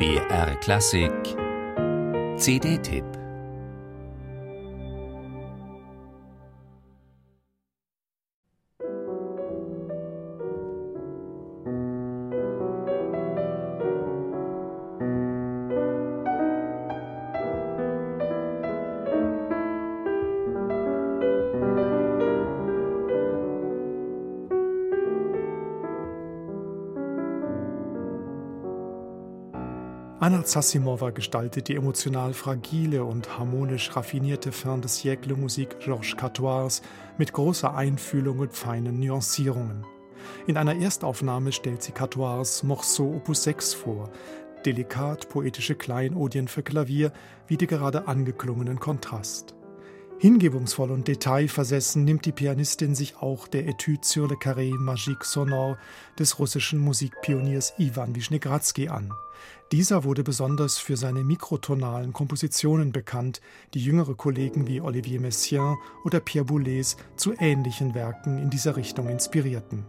BR Klassik. CD-Tipp Anna Zassimova gestaltet die emotional fragile und harmonisch raffinierte Fin de siècle Musik Georges Catoirs mit großer Einfühlung und feinen Nuancierungen. In einer Erstaufnahme stellt sie Catoirs Morceau Opus 6 vor, delikat poetische Kleinodien für Klavier wie die gerade angeklungenen Kontrast. Hingebungsvoll und detailversessen nimmt die Pianistin sich auch der Etude sur le carré magique sonore des russischen Musikpioniers Iwan Wischnegradsky an. Dieser wurde besonders für seine mikrotonalen Kompositionen bekannt, die jüngere Kollegen wie Olivier Messiaen oder Pierre Boulez zu ähnlichen Werken in dieser Richtung inspirierten.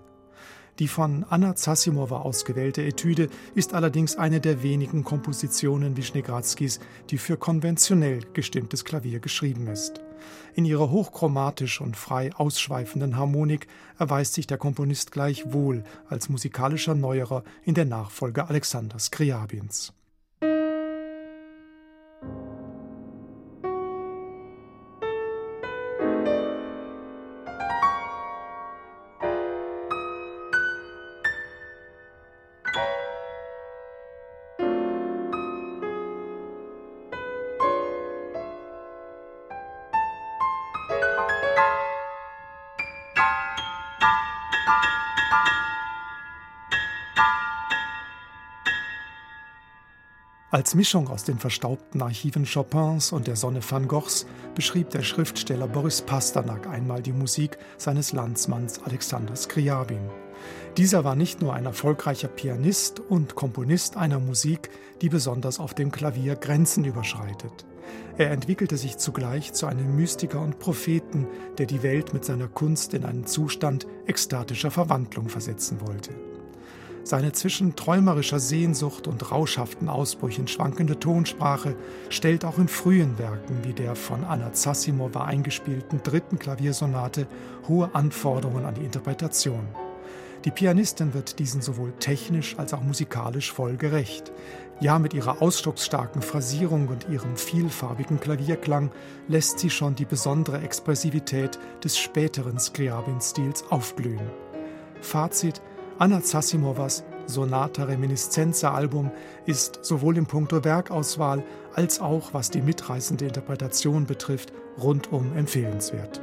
Die von Anna Zassimova ausgewählte Etüde ist allerdings eine der wenigen Kompositionen Wischnegradskis, die für konventionell gestimmtes Klavier geschrieben ist. In ihrer hochchromatisch und frei ausschweifenden Harmonik erweist sich der Komponist gleichwohl als musikalischer Neuerer in der Nachfolge Alexander Skriabins. Als Mischung aus den verstaubten Archiven Chopins und der Sonne van Goghs beschrieb der Schriftsteller Boris Pasternak einmal die Musik seines Landsmanns Alexander Skriabin. Dieser war nicht nur ein erfolgreicher Pianist und Komponist einer Musik, die besonders auf dem Klavier Grenzen überschreitet. Er entwickelte sich zugleich zu einem Mystiker und Propheten, der die Welt mit seiner Kunst in einen Zustand ekstatischer Verwandlung versetzen wollte. Seine zwischen träumerischer Sehnsucht und rauschhaften Ausbrüchen schwankende Tonsprache stellt auch in frühen Werken wie der von Anna Zassimova eingespielten dritten Klaviersonate hohe Anforderungen an die Interpretation. Die Pianistin wird diesen sowohl technisch als auch musikalisch voll gerecht. Ja, mit ihrer ausdrucksstarken Phrasierung und ihrem vielfarbigen Klavierklang lässt sie schon die besondere Expressivität des späteren Scriabin-Stils aufblühen. Fazit: Anna Zassimovas Sonata Reminiscenza Album ist sowohl im Punkto Werkauswahl als auch was die mitreißende Interpretation betrifft rundum empfehlenswert.